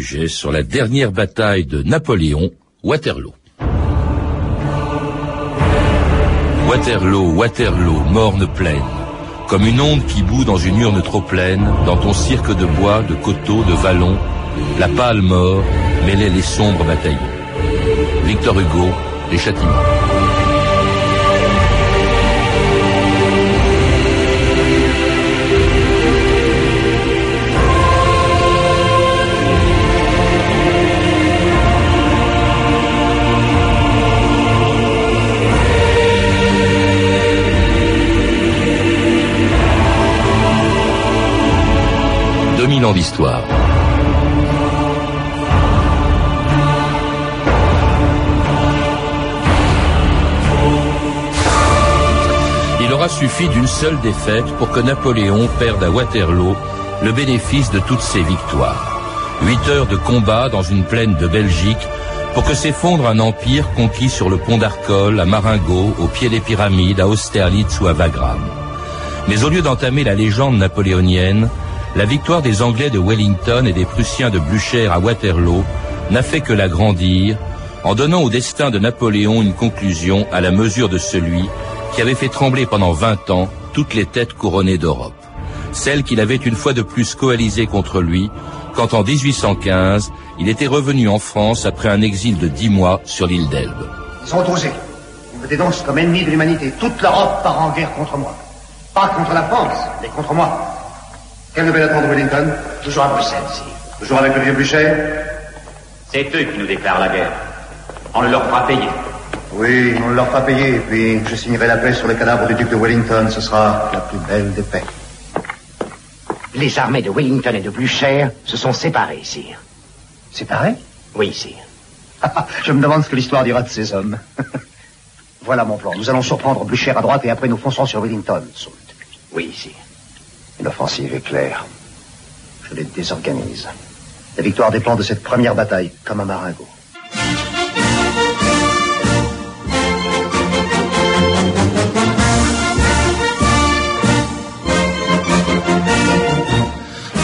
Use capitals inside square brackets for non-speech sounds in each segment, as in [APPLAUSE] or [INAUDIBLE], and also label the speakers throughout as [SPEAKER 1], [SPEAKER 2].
[SPEAKER 1] Sur la dernière bataille de Napoléon, Waterloo. Waterloo, Waterloo, morne pleine, comme une onde qui bout dans une urne trop pleine, dans ton cirque de bois, de coteaux, de vallons, la pâle mort mêlait les sombres bataillons. Victor Hugo, Les Châtiments. 2000 ans d'histoire. Il aura suffi d'une seule défaite pour que Napoléon perde à Waterloo le bénéfice de toutes ses victoires. Huit heures de combat dans une plaine de Belgique pour que s'effondre un empire conquis sur le pont d'Arcole, à Marengo, au pied des pyramides, à Austerlitz ou à Wagram. Mais au lieu d'entamer la légende napoléonienne, la victoire des Anglais de Wellington et des Prussiens de Blücher à Waterloo n'a fait que l'agrandir en donnant au destin de Napoléon une conclusion à la mesure de celui qui avait fait trembler pendant vingt ans toutes les têtes couronnées d'Europe. Celles qu'il avait une fois de plus coalisées contre lui quand en 1815 il était revenu en France après un exil de dix mois sur l'île d'Elbe.
[SPEAKER 2] Ils ont osé. Ils me dénoncent comme ennemi de l'humanité. Toute l'Europe part en guerre contre moi. Pas contre la France, mais contre moi. Quelle nouvelle attend de Wellington Toujours à Bruxelles, ici. Toujours avec le vieux Blücher
[SPEAKER 3] C'est eux qui nous déclarent la guerre. On le leur fera payer.
[SPEAKER 2] Oui, on ne leur fera payer, puis je signerai la paix sur le cadavre du duc de Wellington. Ce sera la plus belle des paix.
[SPEAKER 4] Les armées de Wellington et de Blücher se sont séparées, sire.
[SPEAKER 2] Séparés
[SPEAKER 4] Oui, sire.
[SPEAKER 2] Je me demande ce que l'histoire dira de ces hommes. [LAUGHS] voilà mon plan. Nous allons surprendre Blücher à droite et après nous foncerons sur Wellington. Soult.
[SPEAKER 4] Oui, sire.
[SPEAKER 2] L'offensive est claire. Je les désorganise. La victoire dépend de cette première bataille, comme à Marengo.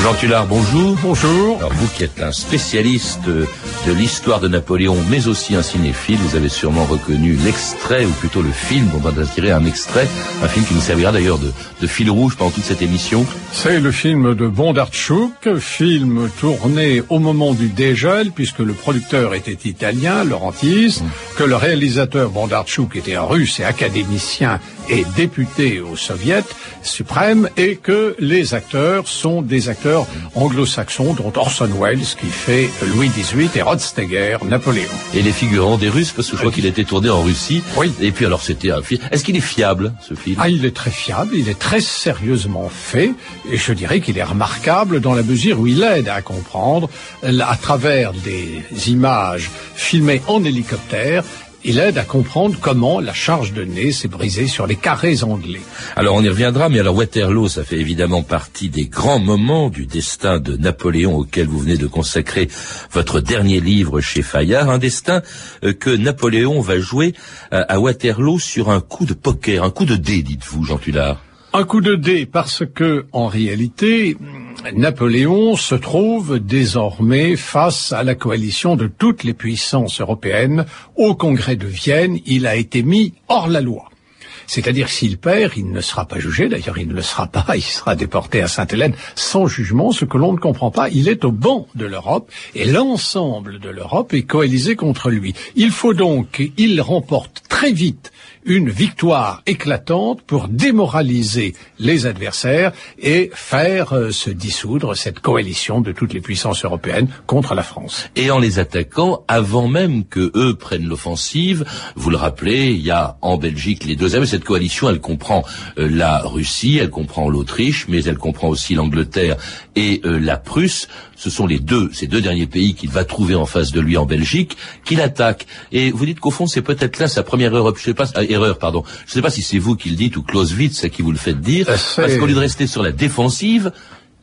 [SPEAKER 1] Jean Tullard, bonjour.
[SPEAKER 5] Bonjour.
[SPEAKER 1] Alors vous qui êtes un spécialiste de l'histoire de Napoléon, mais aussi un cinéphile, vous avez sûrement reconnu l'extrait, ou plutôt le film, on va tirer un extrait, un film qui nous servira d'ailleurs de, de, fil rouge pendant toute cette émission.
[SPEAKER 5] C'est le film de Bondarchuk, film tourné au moment du dégel, puisque le producteur était italien, Laurentis, mmh. que le réalisateur Bondarchuk était un russe et académicien et député au soviet suprême, et que les acteurs sont des acteurs anglo-saxons, dont Orson Welles, qui fait Louis XVIII, et Rod Steiger, Napoléon.
[SPEAKER 1] Et les figurants des Russes, parce que je crois qu'il a été tourné en Russie.
[SPEAKER 5] Oui.
[SPEAKER 1] Et puis alors c'était un film. Est-ce qu'il est fiable, ce film?
[SPEAKER 5] Ah, il est très fiable, il est très sérieusement fait, et je dirais qu'il est remarquable dans la mesure où il aide à comprendre, à travers des images filmées en hélicoptère, il aide à comprendre comment la charge de nez s'est brisée sur les carrés anglais.
[SPEAKER 1] Alors on y reviendra, mais alors Waterloo, ça fait évidemment partie des grands moments du destin de Napoléon auquel vous venez de consacrer votre dernier livre chez Fayard, un destin que Napoléon va jouer à Waterloo sur un coup de poker, un coup de dé, dites-vous, Jean Tullard.
[SPEAKER 5] Un coup de dé parce que, en réalité, Napoléon se trouve désormais face à la coalition de toutes les puissances européennes. Au congrès de Vienne, il a été mis hors la loi. C'est-à-dire s'il perd, il ne sera pas jugé, d'ailleurs il ne le sera pas, il sera déporté à Sainte-Hélène sans jugement, ce que l'on ne comprend pas. Il est au banc de l'Europe et l'ensemble de l'Europe est coalisé contre lui. Il faut donc qu'il remporte très vite une victoire éclatante pour démoraliser les adversaires et faire euh, se dissoudre cette coalition de toutes les puissances européennes contre la France.
[SPEAKER 1] Et en les attaquant avant même que eux prennent l'offensive, vous le rappelez, il y a en Belgique les deux amis. Cette coalition, elle comprend euh, la Russie, elle comprend l'Autriche, mais elle comprend aussi l'Angleterre et euh, la Prusse. Ce sont les deux, ces deux derniers pays qu'il va trouver en face de lui en Belgique, qu'il attaque. Et vous dites qu'au fond, c'est peut-être là sa première erreur. Je sais pas, erreur, pardon. Je ne sais pas si c'est vous qui le dites ou Clausewitz qui vous le faites dire, parce qu'au lieu de rester sur la défensive,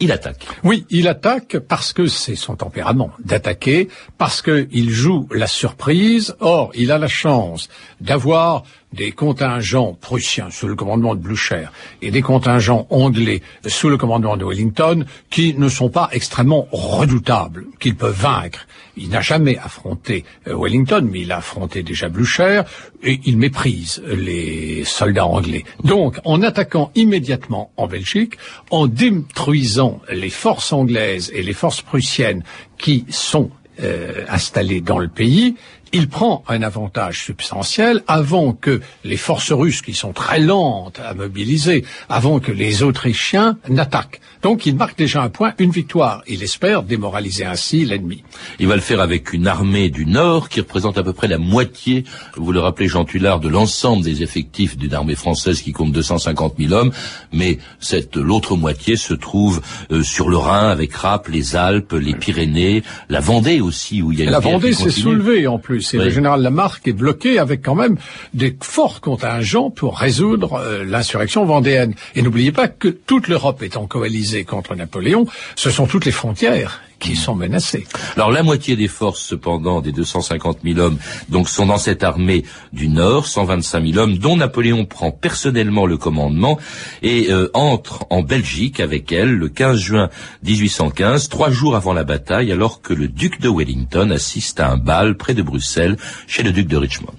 [SPEAKER 1] il attaque.
[SPEAKER 5] Oui, il attaque parce que c'est son tempérament d'attaquer, parce qu'il joue la surprise. Or, il a la chance d'avoir des contingents prussiens sous le commandement de Blücher et des contingents anglais sous le commandement de Wellington qui ne sont pas extrêmement redoutables, qu'ils peuvent vaincre. Il n'a jamais affronté euh, Wellington, mais il a affronté déjà Blücher et il méprise les soldats anglais. Donc, en attaquant immédiatement en Belgique, en détruisant les forces anglaises et les forces prussiennes qui sont euh, installées dans le pays, il prend un avantage substantiel avant que les forces russes, qui sont très lentes à mobiliser, avant que les Autrichiens n'attaquent. Donc il marque déjà un point, une victoire. Il espère démoraliser ainsi l'ennemi.
[SPEAKER 1] Il va le faire avec une armée du Nord qui représente à peu près la moitié, vous le rappelez Jean Tullard, de l'ensemble des effectifs d'une armée française qui compte 250 000 hommes, mais cette l'autre moitié se trouve euh, sur le Rhin avec Rapp, les Alpes, les Pyrénées, la Vendée aussi où il y a une
[SPEAKER 5] La Vendée s'est soulevée en plus et le général Lamarck est bloqué avec quand même des forts contingents pour résoudre euh, l'insurrection vendéenne. Et n'oubliez pas que toute l'Europe étant coalisée contre Napoléon, ce sont toutes les frontières qui sont menacées.
[SPEAKER 1] Alors la moitié des forces, cependant, des 250 000 hommes, donc sont dans cette armée du Nord, 125 000 hommes, dont Napoléon prend personnellement le commandement et euh, entre en Belgique avec elle le 15 juin 1815, trois jours avant la bataille, alors que le duc de Wellington assiste à un bal près de Bruxelles chez le duc de Richmond.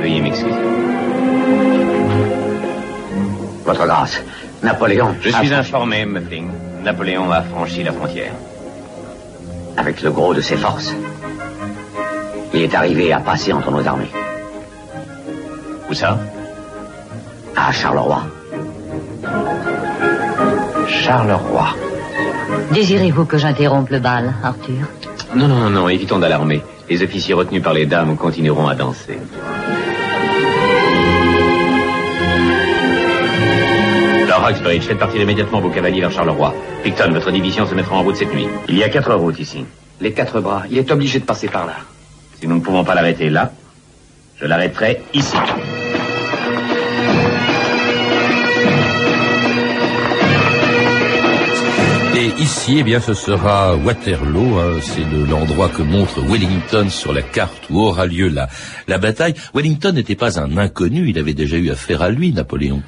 [SPEAKER 3] Veuillez m'excuser.
[SPEAKER 4] Votre grâce, Napoléon.
[SPEAKER 3] Je suis informé, Muffling. Napoléon a franchi la frontière.
[SPEAKER 4] Avec le gros de ses forces. Il est arrivé à passer entre nos armées.
[SPEAKER 3] Où ça?
[SPEAKER 4] À Charleroi.
[SPEAKER 3] Charleroi.
[SPEAKER 6] Désirez-vous que j'interrompe le bal, Arthur?
[SPEAKER 3] Non, non, non, non, évitons d'alarmer. Les officiers retenus par les dames continueront à danser. Roxbury, faites partir immédiatement vos cavaliers vers Charleroi. Picton, votre division se mettra en route cette nuit. Il y a quatre routes ici.
[SPEAKER 4] Les quatre bras, il est obligé de passer par là.
[SPEAKER 3] Si nous ne pouvons pas l'arrêter là, je l'arrêterai ici.
[SPEAKER 1] Et ici, eh bien, ce sera Waterloo. hein, c'est le- l'endroit que montre Wellington sur la carte où aura lieu la, la bataille. Wellington n'était pas un inconnu. Il avait déjà eu affaire à lui, Napoléon.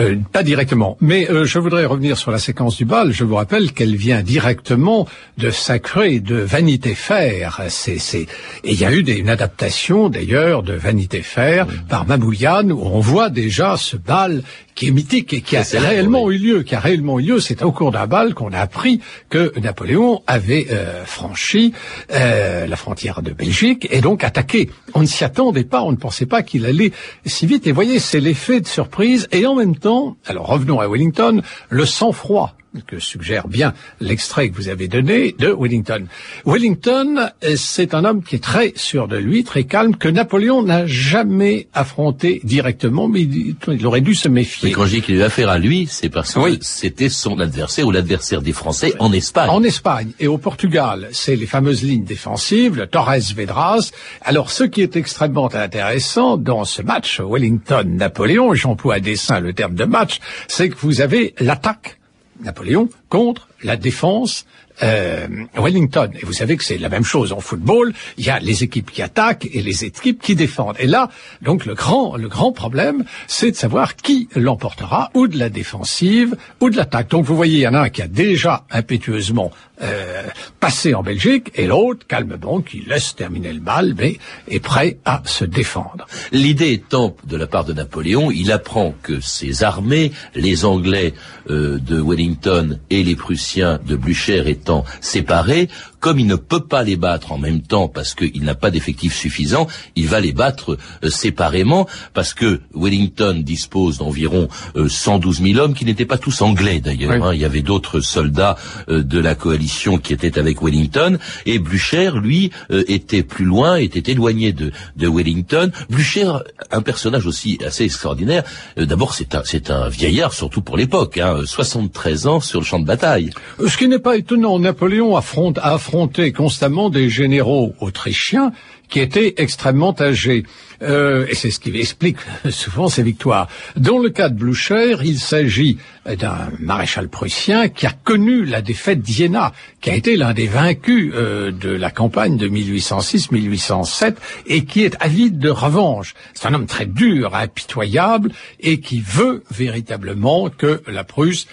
[SPEAKER 5] Euh, pas directement, mais euh, je voudrais revenir sur la séquence du bal. Je vous rappelle qu'elle vient directement de Sacré, de Vanité Fair. C'est, c'est... Et il y a eu des- une adaptation d'ailleurs de Vanité Fair par Mabouliane où on voit déjà ce bal qui est mythique et qui a
[SPEAKER 1] C'est
[SPEAKER 5] réellement eu lieu, qui a réellement eu lieu. C'est au cours d'un bal qu'on a appris que Napoléon avait euh, franchi euh, la frontière de Belgique et donc attaqué. On ne s'y attendait pas, on ne pensait pas qu'il allait si vite. Et voyez, c'est l'effet de surprise et en même alors revenons à Wellington, le sang-froid que suggère bien l'extrait que vous avez donné de Wellington. Wellington, euh, c'est un homme qui est très sûr de lui, très calme, que Napoléon n'a jamais affronté directement, mais il, il aurait dû se méfier.
[SPEAKER 1] Mais quand je dis qu'il a eu affaire à lui, c'est parce que c'était son adversaire ou l'adversaire des Français en Espagne.
[SPEAKER 5] En Espagne et au Portugal, c'est les fameuses lignes défensives, le Torres Vedras. Alors, ce qui est extrêmement intéressant dans ce match Wellington-Napoléon, j'emploie à dessein le terme de match, c'est que vous avez l'attaque Napoléon contre la défense euh, Wellington. Et vous savez que c'est la même chose en football. Il y a les équipes qui attaquent et les équipes qui défendent. Et là, donc le grand, le grand problème, c'est de savoir qui l'emportera, ou de la défensive, ou de l'attaque. Donc vous voyez, il y en a un qui a déjà impétueusement euh, passé en Belgique, et l'autre, calmement, qui laisse terminer le bal, mais est prêt à se défendre.
[SPEAKER 1] L'idée étant de la part de Napoléon, il apprend que ses armées, les Anglais euh, de Wellington et les Prussiens de Blücher séparés, comme il ne peut pas les battre en même temps parce qu'il n'a pas d'effectifs suffisants, il va les battre euh, séparément parce que Wellington dispose d'environ euh, 112 000 hommes qui n'étaient pas tous anglais d'ailleurs.
[SPEAKER 5] Oui.
[SPEAKER 1] hein. Il y avait d'autres soldats euh, de la coalition qui étaient avec Wellington et Blücher, lui, euh, était plus loin, était éloigné de, de Wellington. Blücher, un personnage aussi assez extraordinaire. Euh, D'abord, c'est un, c'est un vieillard, surtout pour l'époque, hein, 73 ans sur le champ de bataille.
[SPEAKER 5] Ce qui n'est pas étonnant, Napoléon affronte, affronté constamment des généraux autrichiens qui était extrêmement âgé. Euh, et c'est ce qui explique [LAUGHS] souvent ses victoires. Dans le cas de Blucher, il s'agit d'un maréchal prussien qui a connu la défaite d'Iéna, qui a été l'un des vaincus euh, de la campagne de 1806-1807 et qui est avide de revanche. C'est un homme très dur, impitoyable et qui veut véritablement que la Prusse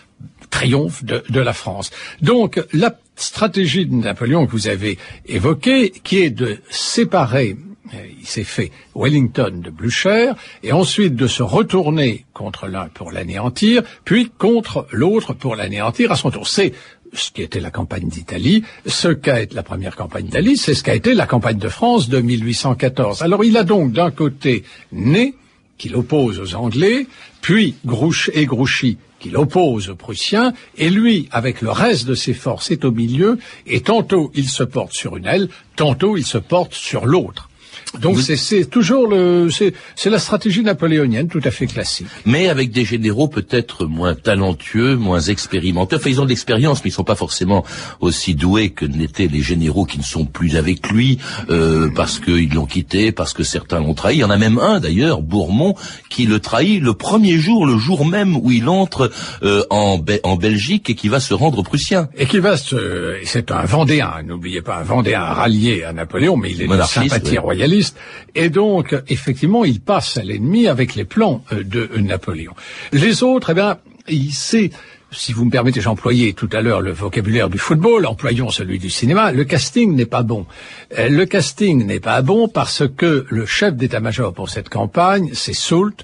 [SPEAKER 5] triomphe de, la France. Donc la stratégie de Napoléon que vous avez évoquée, qui est de séparer euh, il s'est fait Wellington de Blücher, et ensuite de se retourner contre l'un pour l'anéantir, puis contre l'autre pour l'anéantir à son tour. C'est ce qui était la campagne d'Italie, ce qu'a été la première campagne d'Italie, c'est ce qu'a été la campagne de France de 1814. Alors il a donc d'un côté Né, qu'il oppose aux Anglais, puis Grouch et Grouchy qu'il oppose aux Prussiens, et lui, avec le reste de ses forces, est au milieu, et tantôt il se porte sur une aile, tantôt il se porte sur l'autre. Donc c'est toujours le c'est la stratégie napoléonienne tout à fait classique.
[SPEAKER 1] Mais avec des généraux peut-être moins talentueux, moins expérimentés. Enfin, ils ont de l'expérience, mais ils sont pas forcément aussi doués que n'étaient les généraux qui ne sont plus avec lui euh, parce qu'ils l'ont quitté, parce que certains l'ont trahi. Il y en a même un d'ailleurs, Bourmont, qui le trahit le premier jour, le jour même où il entre euh, en, en Belgique et qui va se rendre prussien.
[SPEAKER 5] Et qui va se c'est un Vendéen. N'oubliez pas un Vendéen rallié à Napoléon, mais il est de sympathie royaliste. Et donc, effectivement, il passe à l'ennemi avec les plans euh, de Napoléon. Les autres, eh bien, il sait si vous me permettez, j'employais tout à l'heure le vocabulaire du football, employons celui du cinéma, le casting n'est pas bon. Euh, le casting n'est pas bon parce que le chef d'état-major pour cette campagne, c'est Soult,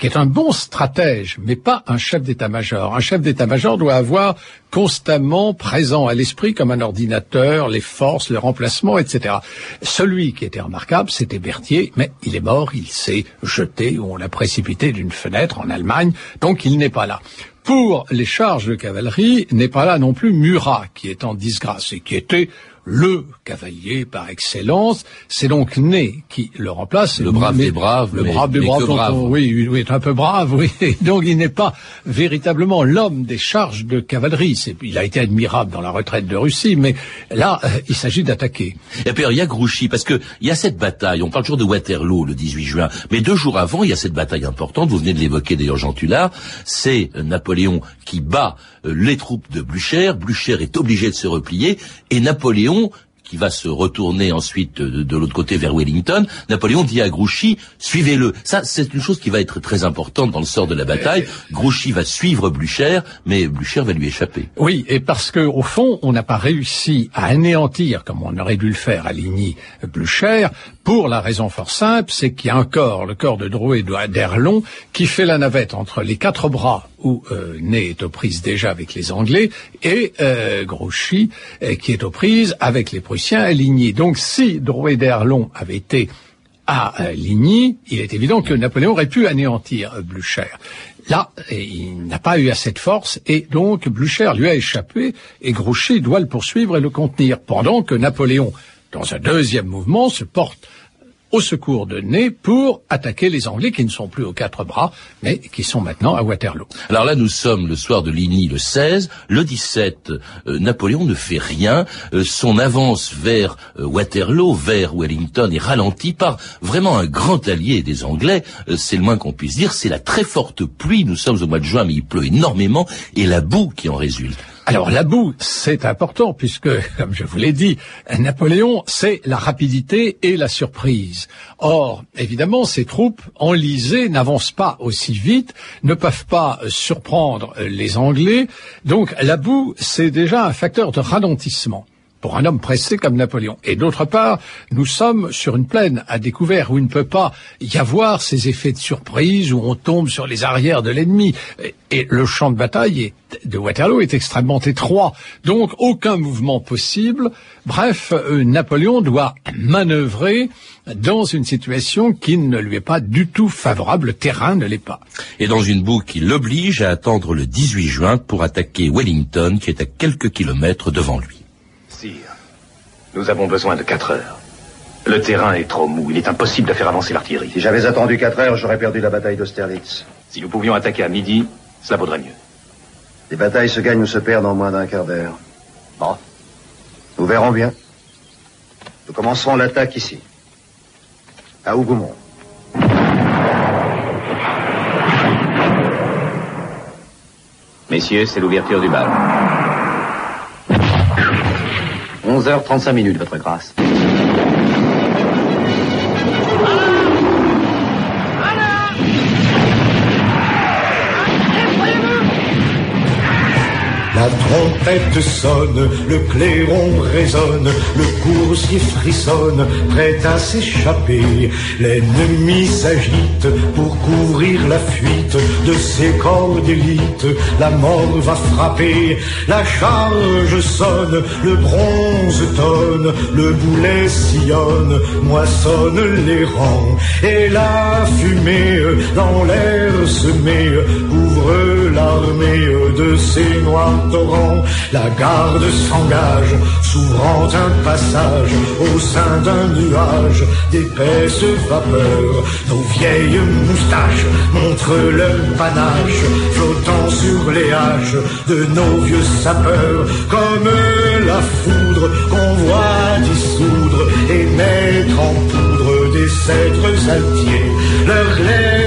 [SPEAKER 5] qui est un bon stratège, mais pas un chef d'état-major. Un chef d'état-major doit avoir constamment présent à l'esprit comme un ordinateur les forces, le remplacement, etc. Celui qui était remarquable, c'était Berthier, mais il est mort, il s'est jeté ou on l'a précipité d'une fenêtre en Allemagne, donc il n'est pas là. Pour les charges de cavalerie, n'est pas là non plus Murat, qui est en disgrâce et qui était le cavalier par excellence. C'est donc Né qui le remplace.
[SPEAKER 1] Le brave des braves.
[SPEAKER 5] Le brave des braves. oui, oui, est un peu brave, [LAUGHS] oui. Donc il n'est pas véritablement l'homme des charges de cavalerie. Il a été admirable dans la retraite de Russie, mais là, euh, il s'agit d'attaquer.
[SPEAKER 1] Et puis il y a Grouchy, parce que il y a cette bataille. On parle toujours de Waterloo le 18 juin, mais deux jours avant, il y a cette bataille importante. Vous venez de l'évoquer d'ailleurs, Jean Tullard. C'est Napoléon qui bat euh, les troupes de Blücher. Blücher est obligé de se replier et Napoléon qui va se retourner ensuite de, l'autre côté vers Wellington, Napoléon dit à Grouchy, suivez-le. Ça, c'est une chose qui va être très importante dans le sort de la bataille. Grouchy va suivre Blücher, mais Blücher va lui échapper.
[SPEAKER 5] Oui, et parce que au fond, on n'a pas réussi à anéantir, comme on aurait dû le faire à Ligny, Blücher, pour la raison fort simple, c'est qu'il y a encore le corps de Drouet d'Erlon qui fait la navette entre les quatre bras où euh, Ney est aux prises déjà avec les Anglais et euh, Grouchy euh, qui est aux prises avec les Prussiens à Ligny. Donc si Drouet d'Erlon avait été à euh, Ligny, il est évident que Napoléon aurait pu anéantir Blücher. Là, il n'a pas eu assez de force et donc Blücher lui a échappé et Grouchy doit le poursuivre et le contenir pendant que Napoléon, dans un deuxième mouvement, se porte au secours de Ney pour attaquer les Anglais qui ne sont plus aux quatre bras, mais qui sont maintenant à Waterloo.
[SPEAKER 1] Alors là, nous sommes le soir de Ligny le 16. Le 17, euh, Napoléon ne fait rien. Euh, son avance vers euh, Waterloo, vers Wellington, est ralentie par vraiment un grand allié des Anglais. c'est le moins qu'on puisse dire. C'est la très forte pluie. Nous sommes au mois de juin, mais il pleut énormément, et la boue qui en résulte.
[SPEAKER 5] Alors la boue, c'est important puisque, [LAUGHS] comme je vous l'ai dit, Napoléon, c'est la rapidité et la surprise. Or, évidemment, ces troupes enlisées n'avancent pas aussi vite, ne peuvent pas surprendre les Anglais. Donc la boue, c'est déjà un facteur de ralentissement pour un homme pressé comme Napoléon. Et d'autre part, nous sommes sur une plaine à découvert où il ne peut pas y avoir ces effets de surprise où on tombe sur les arrières de l'ennemi. Et le champ de bataille de Waterloo est extrêmement étroit, donc aucun mouvement possible. Bref, euh, Napoléon doit manœuvrer dans une situation qui ne lui est pas du tout favorable, le terrain ne l'est pas.
[SPEAKER 1] Et dans une boue qui l'oblige à attendre le 18 juin pour attaquer Wellington, qui est à quelques kilomètres devant lui.
[SPEAKER 3] Nous avons besoin de quatre heures. Le terrain est trop mou. Il est impossible de faire avancer l'artillerie.
[SPEAKER 2] Si j'avais attendu quatre heures, j'aurais perdu la bataille d'Austerlitz.
[SPEAKER 3] Si nous pouvions attaquer à midi, cela vaudrait mieux.
[SPEAKER 2] Les batailles se gagnent ou se perdent en moins d'un quart d'heure. Bon. Nous verrons bien. Nous commencerons l'attaque ici. à Hougoumont.
[SPEAKER 3] Messieurs, c'est l'ouverture du bal.
[SPEAKER 4] 11h35 minutes, votre grâce.
[SPEAKER 7] La trompette sonne, le clairon résonne, le coursier frissonne, prêt à s'échapper. L'ennemi s'agite pour couvrir la fuite de ses corps d'élite. La mort va frapper, la charge sonne, le bronze tonne, le boulet sillonne, moissonne les rangs. Et la fumée dans l'air semée l'armée de ses noirs torrent, la garde s'engage, s'ouvrant un passage au sein d'un nuage d'épaisses vapeurs. Nos vieilles moustaches montrent leur panache, flottant sur les haches de nos vieux sapeurs, comme la foudre qu'on voit dissoudre et mettre en poudre des cèdres altiers.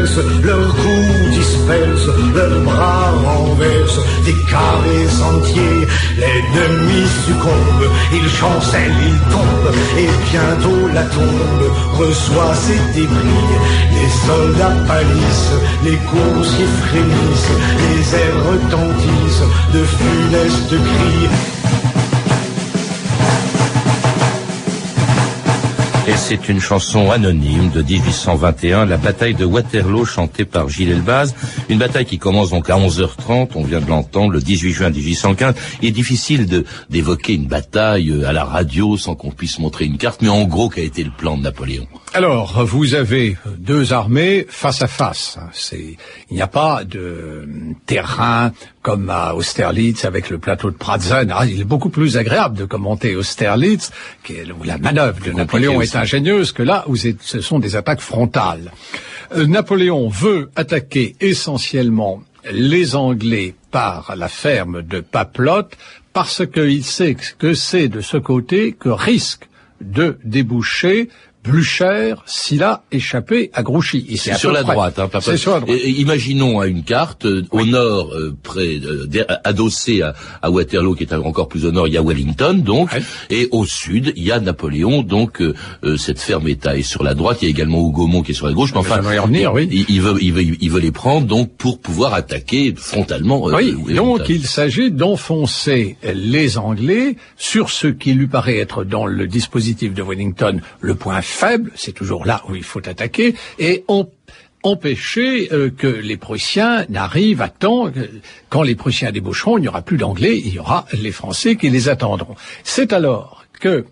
[SPEAKER 7] Percent, leurs coups dispersent, leurs bras renversent des carrés entiers. L'ennemi succombe, il chancelle, il tombe, et bientôt la tombe reçoit ses débris. Les soldats pâlissent, les coursiers frémissent, les airs retentissent de funestes cris.
[SPEAKER 1] C'est une chanson anonyme de 1821, la bataille de Waterloo chantée par Gilles Elbaz. Une bataille qui commence donc à 11h30, on vient de l'entendre, le 18 juin 1815. Il est difficile d'évoquer une bataille euh, à la radio sans qu'on puisse montrer une carte, mais en gros, quel a été le plan de Napoléon?
[SPEAKER 5] Alors, vous avez deux armées face à face. Il n'y a pas de terrain comme à Austerlitz avec le plateau de Pratzen. Ah, il est beaucoup plus agréable de commenter Austerlitz, qui est, où la manœuvre de Napoléon est ingénieuse, que là où ce sont des attaques frontales. Euh, Napoléon veut attaquer essentiellement les Anglais par la ferme de Papelotte parce qu'il sait que c'est de ce côté que risque de déboucher Blücher s'il a échappé à Grouchy. Et
[SPEAKER 1] C'est sur la droite. Hein,
[SPEAKER 5] C'est sur la droite.
[SPEAKER 1] Et- et imaginons à une carte, euh, au nord, euh, près, euh, der- adossé à, à Waterloo, qui est encore plus au nord, il y a Wellington, donc, et au sud, il y a Napoléon, donc euh, euh, cette ferme État est sur la droite. Il y a également Hougomont qui est sur la gauche. Mais enfin,
[SPEAKER 5] J'aimerais y revenir, oui.
[SPEAKER 1] il, il veut, il veut, il veut les prendre donc pour pouvoir attaquer frontalement. euh,
[SPEAKER 5] Oui, donc il s'agit d'enfoncer les Anglais sur ce qui lui paraît être dans le dispositif de Wellington le point faible, c'est toujours là où il faut attaquer, et empêcher euh, que les Prussiens n'arrivent à temps. Quand les Prussiens déboucheront, il n'y aura plus d'Anglais, il y aura les Français qui les attendront. C'est alors que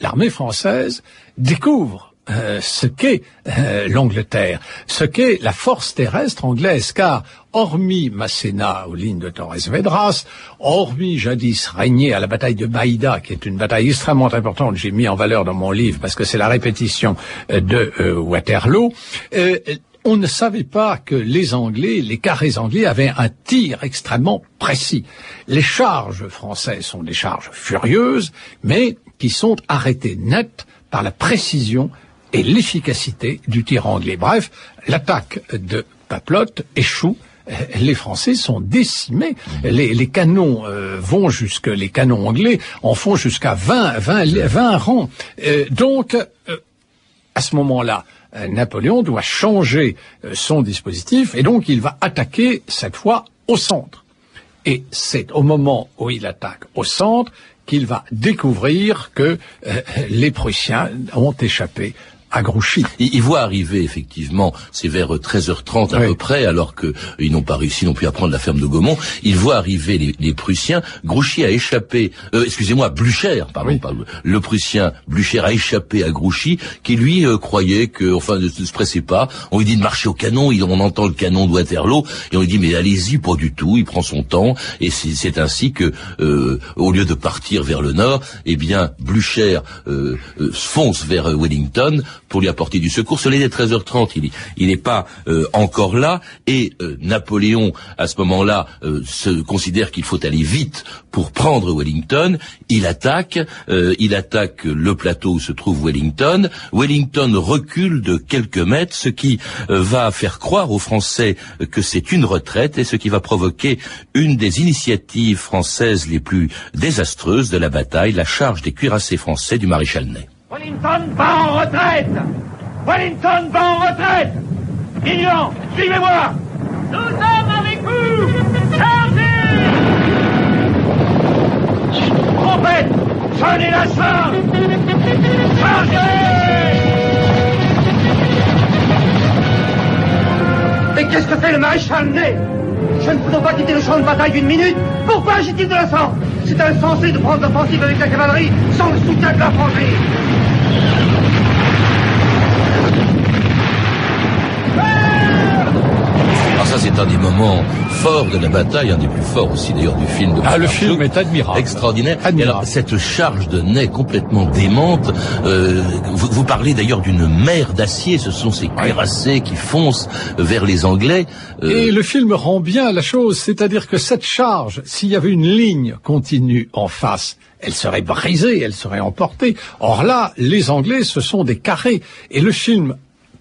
[SPEAKER 5] l'armée française découvre euh, ce qu'est euh, l'Angleterre, ce qu'est la force terrestre anglaise, car hormis Masséna aux lignes de Torres Vedras, hormis jadis régné à la bataille de Baïda, qui est une bataille extrêmement importante, j'ai mis en valeur dans mon livre parce que c'est la répétition euh, de euh, Waterloo, euh, on ne savait pas que les Anglais, les carrés anglais avaient un tir extrêmement précis. Les charges françaises sont des charges furieuses, mais qui sont arrêtées net par la précision et l'efficacité du tir anglais. Bref, l'attaque de Papelotte échoue. Les Français sont décimés. Les, canons euh, vont jusque les canons anglais en font jusqu'à 20, 20, 20 rangs. Euh, donc, euh, à ce moment-là, Napoléon doit changer son dispositif et donc il va attaquer cette fois au centre. Et c'est au moment où il attaque au centre qu'il va découvrir que les Prussiens ont échappé à Grouchy.
[SPEAKER 1] Il, il voit arriver effectivement, c'est vers euh, 13h30 à
[SPEAKER 5] Oui.
[SPEAKER 1] peu près, alors que euh, ils n'ont pas réussi non plus à prendre la ferme de Gaumont. Il voit arriver les, les Prussiens. Grouchy a échappé, euh, excusez-moi, Blücher, pardon,
[SPEAKER 5] Oui.
[SPEAKER 1] pas le- Prussien Blücher a échappé à Grouchy, qui lui euh, croyait que, enfin, ne se pressait pas. On lui dit de marcher au canon, il, on entend le canon de Waterloo, et on lui dit mais allez-y, pas du tout. Il prend son temps, et c'est ainsi que, euh, au lieu de partir vers le nord, eh bien Blücher fonce vers Wellington pour lui apporter du secours. Cela est 13h30, il, n'est pas euh, encore là, et euh, Napoléon, à ce moment-là, euh, se considère qu'il faut aller vite pour prendre Wellington. Il attaque, il attaque le plateau où se trouve Wellington. Wellington recule de quelques mètres, ce qui va faire croire aux Français que c'est une retraite et ce qui va provoquer une des initiatives françaises les plus désastreuses de la bataille, la charge des cuirassés français du maréchal Ney.
[SPEAKER 8] Wellington va en retraite. Wellington va en retraite. Guignon, suivez-moi. Nous sommes avec vous. Chargez. Trompette, sonnez la charge. Chargez.
[SPEAKER 2] Mais qu'est-ce que fait le maréchal Ney? Je ne peux pas quitter le champ de bataille d'une minute. Pourquoi agit-il de la C'est insensé de prendre l'offensive avec la cavalerie sans le soutien de l'infanterie
[SPEAKER 1] Alors ça, c'est un des moments forts de la bataille, un des plus forts aussi d'ailleurs du film. De
[SPEAKER 5] ah, le film est admirable.
[SPEAKER 1] Extraordinaire.
[SPEAKER 5] Admirable.
[SPEAKER 1] Et alors, cette charge de nez complètement démente, euh, vous, vous, parlez d'ailleurs d'une mer d'acier, ce sont ces cuirassés qui foncent vers les Anglais.
[SPEAKER 5] Euh... Et le film rend bien la chose, c'est-à-dire que cette charge, s'il y avait une ligne continue en face, elle serait brisée, elle serait emportée. Or là, les Anglais, ce sont des carrés. Et le film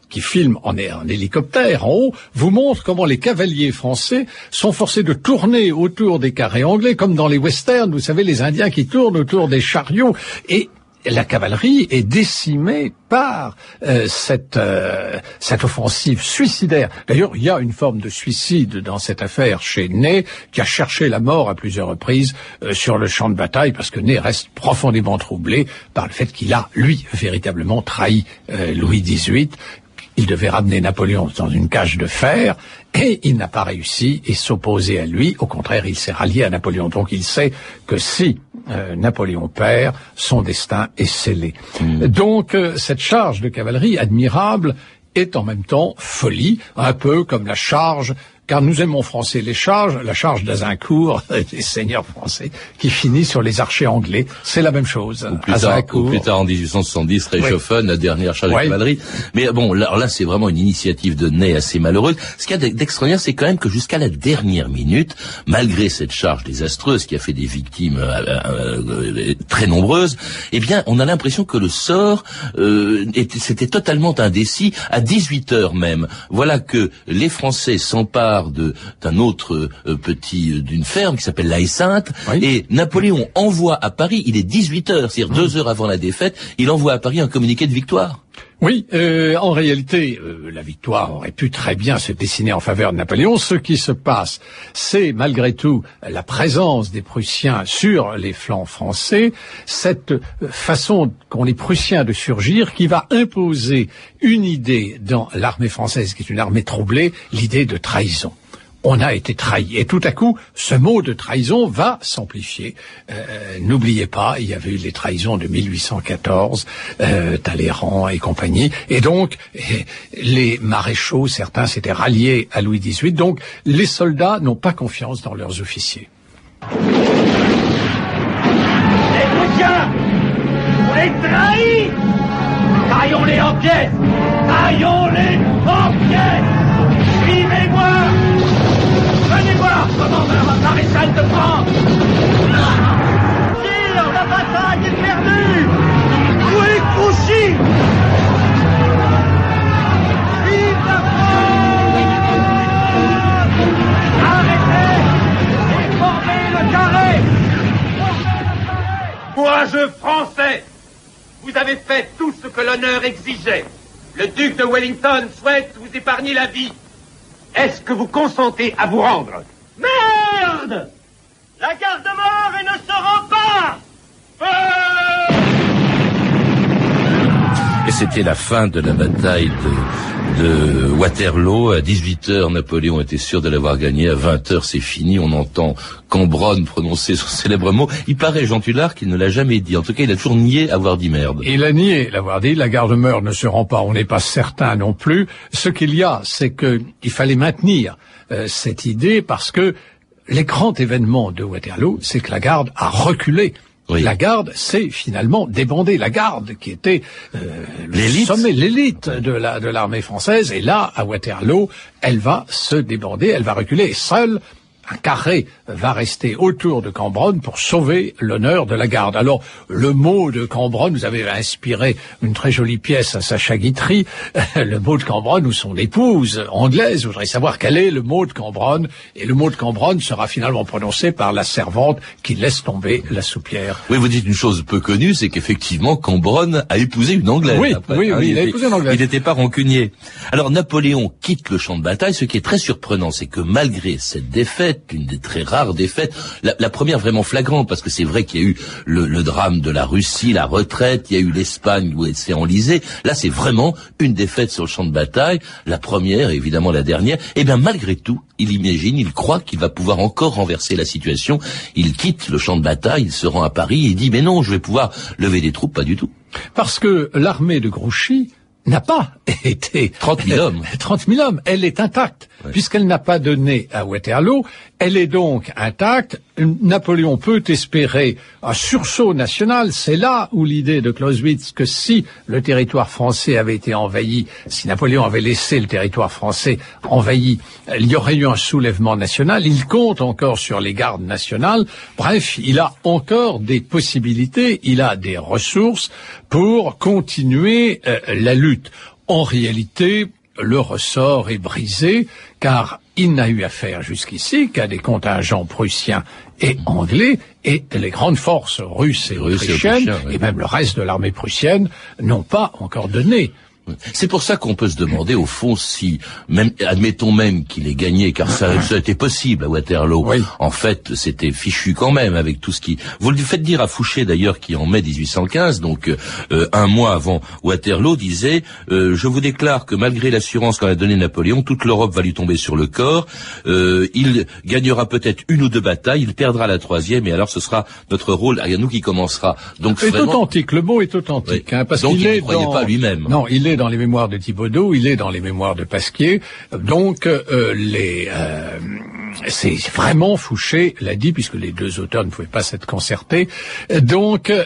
[SPEAKER 5] qui filme en, hélicoptère en haut, vous montre comment les cavaliers français sont forcés de tourner autour des carrés anglais, comme dans les westerns, vous savez, les Indiens qui tournent autour des chariots. Et la cavalerie est décimée par euh, cette, euh, cette offensive suicidaire. D'ailleurs, il y a une forme de suicide dans cette affaire chez Ney, qui a cherché la mort à plusieurs reprises euh, sur le champ de bataille, parce que Ney reste profondément troublé par le fait qu'il a, lui, véritablement trahi Louis XVIII il devait ramener Napoléon dans une cage de fer et il n'a pas réussi et s'opposer à lui. Au contraire, il s'est rallié à Napoléon. Donc il sait que si euh, Napoléon perd, son destin est scellé. Mmh. Donc euh, cette charge de cavalerie admirable est en même temps folie, un peu comme la charge car nous aimons français les charges, la charge d'Azincourt, [LAUGHS] des seigneurs français, qui finit sur les archers anglais. C'est la même chose.
[SPEAKER 1] Ou plus, tard, ou plus tard, en 1870, Reichshoffen, oui. la dernière charge oui. de cavalerie. Mais bon, là, là c'est vraiment une initiative de Ney assez malheureuse. Ce qu'il y a d'extraordinaire, c'est quand même que jusqu'à la dernière minute, malgré cette charge désastreuse qui a fait des victimes euh, euh, très nombreuses, eh bien, on a l'impression que le sort euh, c'était totalement indécis à 18 heures même. Voilà que les Français s'emparent d'un autre euh, petit euh, d'une ferme qui s'appelle la Sainte oui. et Napoléon envoie à Paris, il est 18 heures, c'est-à-dire deux heures avant la défaite, il envoie à Paris un communiqué de victoire.
[SPEAKER 5] Oui, euh, en réalité, euh, la victoire aurait pu très bien se dessiner en faveur de Napoléon. Ce qui se passe, c'est malgré tout la présence des Prussiens sur les flancs français, cette façon qu'ont les Prussiens de surgir qui va imposer une idée dans l'armée française, qui est une armée troublée, l'idée de trahison on a été trahi. Et tout à coup, ce mot de trahison va s'amplifier. Euh, N'oubliez pas, il y avait eu les trahisons de 1814, euh, Talleyrand et compagnie. Et donc, [LAUGHS] les maréchaux, certains s'étaient ralliés à Louis XVIII. Donc, les soldats n'ont pas confiance dans leurs officiers.
[SPEAKER 8] Les Prussiens, vous les trahis Taillons-les en pièces Taillons-les en pièces commandeur, maréchal de France. Tire, la bataille est perdue. Où est Grouchy Vive la France. Arrêtez et formez le carré. Courageux Français Vous avez fait tout ce que l'honneur exigeait. Le duc de Wellington souhaite vous épargner la vie. Est-ce que vous consentez à vous rendre? La garde-mort et ne se rend pas
[SPEAKER 1] Et c'était la fin de la bataille de, de Waterloo. À 18h, Napoléon était sûr de l'avoir gagné. À 20h, c'est fini. On entend Cambronne prononcer son célèbre mot. Il paraît, Jean Tullard, qu'il ne l'a jamais dit. En tout cas, il a toujours nié avoir dit merde.
[SPEAKER 5] Il a nié l'avoir dit. La garde-mort ne se rend pas. On n'est pas certain non plus. Ce qu'il y a, c'est qu'il fallait maintenir euh, cette idée parce que les grands événements de Waterloo, c'est que la garde a reculé La garde s'est finalement débandée. La garde qui était euh, le
[SPEAKER 1] L'élite.
[SPEAKER 5] sommet, l'élite de la de l'armée française, et là à Waterloo, elle va se déborder, elle va reculer. Seule un carré va rester autour de Cambronne pour sauver l'honneur de la garde. Alors, le mot de Cambronne, vous avez inspiré une très jolie pièce à Sacha Guitry, [LAUGHS] le mot de Cambronne ou son épouse anglaise voudrait savoir quel est le mot de Cambronne, et le mot de Cambronne sera finalement prononcé par la servante qui laisse tomber la soupière.
[SPEAKER 1] Oui, vous dites une chose peu connue, c'est qu'effectivement, Cambronne a épousé une Anglaise.
[SPEAKER 5] Oui,
[SPEAKER 1] après.
[SPEAKER 5] oui,
[SPEAKER 1] Hein,
[SPEAKER 5] oui, il a épousé une Anglaise.
[SPEAKER 1] Il n'était pas rancunier. Alors, Napoléon quitte le champ de bataille. Ce qui est très surprenant, c'est que malgré cette défaite, une des très rares défaites, la, première vraiment flagrante, parce que c'est vrai qu'il y a eu le, drame de la Russie, la retraite, il y a eu l'Espagne où elle s'est enlisée. Là, c'est vraiment une défaite sur le champ de bataille. La première, évidemment la dernière. Et bien, malgré tout, il imagine, il croit qu'il va pouvoir encore renverser la situation. Il quitte le champ de bataille, il se rend à Paris et dit, mais non, je vais pouvoir lever des troupes, pas du tout.
[SPEAKER 5] Parce que l'armée de Grouchy n'a pas [LAUGHS] été
[SPEAKER 1] 30 000 hommes. [LAUGHS]
[SPEAKER 5] 30 000 hommes. Elle est intacte. Puisqu'elle n'a pas donné à Waterloo, elle est donc intacte. Napoléon peut espérer un sursaut national. C'est là où l'idée de Clausewitz que si le territoire français avait été envahi, si Napoléon avait laissé le territoire français envahi, il y aurait eu un soulèvement national. Il compte encore sur les gardes nationales. Bref, il a encore des possibilités, il a des ressources pour continuer euh, la lutte. En réalité, le ressort est brisé car il n'a eu affaire jusqu'ici qu'à des contingents prussiens et anglais et les grandes forces russes et
[SPEAKER 1] Russes et
[SPEAKER 5] autrichiennes même le reste de l'armée prussienne n'ont pas encore donné.
[SPEAKER 1] C'est pour ça qu'on peut se demander au fond si, même, admettons même qu'il ait gagné, car ça, ça a été possible à Waterloo.
[SPEAKER 5] Oui.
[SPEAKER 1] En fait, c'était fichu quand même avec tout ce qui. Vous le faites dire à Fouché d'ailleurs, qui en mai 1815, donc euh, un mois avant Waterloo, disait euh, Je vous déclare que malgré l'assurance qu'en a donné Napoléon, toute l'Europe va lui tomber sur le corps. Euh, il gagnera peut-être une ou deux batailles, il perdra la troisième, et alors ce sera notre rôle à nous qui commencera. Donc
[SPEAKER 5] C'est
[SPEAKER 1] vraiment-
[SPEAKER 5] authentique, le mot est authentique.
[SPEAKER 1] Oui.
[SPEAKER 5] hein, parce
[SPEAKER 1] Donc il ne
[SPEAKER 5] est
[SPEAKER 1] croyait
[SPEAKER 5] dans...
[SPEAKER 1] pas lui-même.
[SPEAKER 5] Non, il est dans les mémoires de Thibaudot, il est dans les mémoires de Pasquier. Donc, euh, les, euh, c'est vraiment Fouché l'a dit, puisque les deux auteurs ne pouvaient pas s'être concertés. Donc, euh,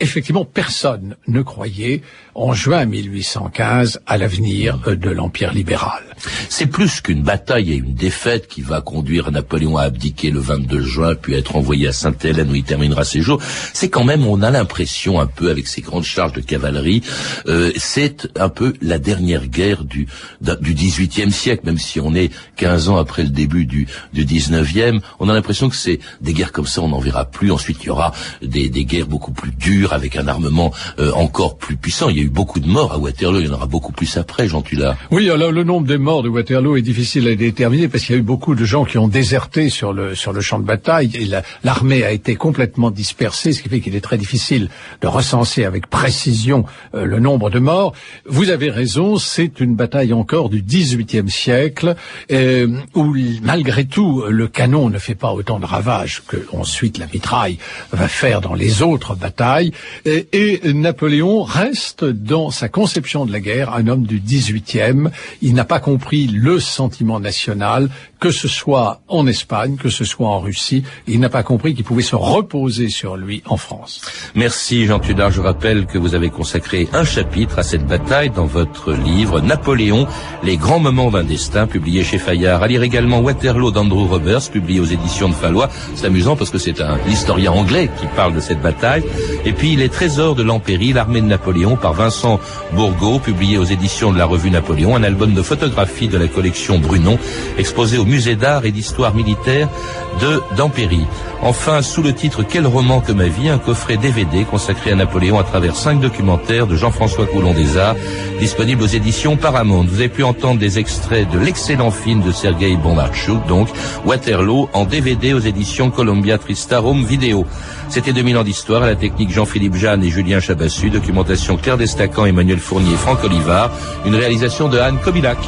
[SPEAKER 5] effectivement, personne ne croyait en juin 1815 à l'avenir euh, de l'Empire libéral.
[SPEAKER 1] C'est plus qu'une bataille et une défaite qui va conduire Napoléon à abdiquer le 22 juin, puis être envoyé à Sainte-Hélène où il terminera ses jours. C'est quand même, on a l'impression un peu avec ces grandes charges de cavalerie, euh, c'est un peu la dernière guerre du du 18e siècle, même si on est 15 ans après le début du, du 19e. On a l'impression que c'est des guerres comme ça, on n'en verra plus. Ensuite, il y aura des, des guerres beaucoup plus dures avec un armement euh, encore plus puissant. Eu beaucoup de morts à Waterloo, il y en aura beaucoup plus après, Jean Tullard.
[SPEAKER 5] Oui, alors le nombre des morts de Waterloo est difficile à déterminer parce qu'il y a eu beaucoup de gens qui ont déserté sur le sur le champ de bataille et la- l'armée a été complètement dispersée, ce qui fait qu'il est très difficile de recenser avec précision euh, le nombre de morts. Vous avez raison, c'est une bataille encore du XVIIIe siècle euh, où malgré tout le canon ne fait pas autant de ravages que ensuite la mitraille va faire dans les autres batailles et Napoléon reste dans sa conception de la guerre un homme du XVIIIe. Il n'a pas compris le sentiment national, que ce soit en Espagne, que ce soit en Russie. Il n'a pas compris qu'il pouvait se reposer sur lui en France.
[SPEAKER 1] Merci Jean Tudor. Je rappelle que vous avez consacré un chapitre à cette bataille dans votre livre Napoléon, les grands moments d'un destin, publié chez Fayard. À lire également Waterloo d'Andrew Roberts, publié aux éditions de Fallois. C'est amusant parce que c'est un historien anglais qui parle de cette bataille. Et puis Les trésors de l'Empérie, l'armée de Napoléon par Vincent Bourgault, publié aux éditions de la revue Napoléon, un album de photographie de la collection Brunon, exposé au musée d'art et d'histoire militaire de d'Empéry. Enfin, sous le titre Quel roman que ma vie, un coffret DVD consacré à Napoléon à travers cinq documentaires de Jean-François Coulon des Arts, disponible aux éditions Paramount. Vous avez pu entendre des extraits de l'excellent film de Sergei Bondarchuk, donc Waterloo, en DVD aux éditions Columbia Tristar Home Video. C'était 2000 ans d'histoire à la technique Jean-Philippe Jeanne et Julien Chabassu, documentation Claire Destacan, Emmanuel Fournier, Franck Olivard, une réalisation de Anne Kobilac.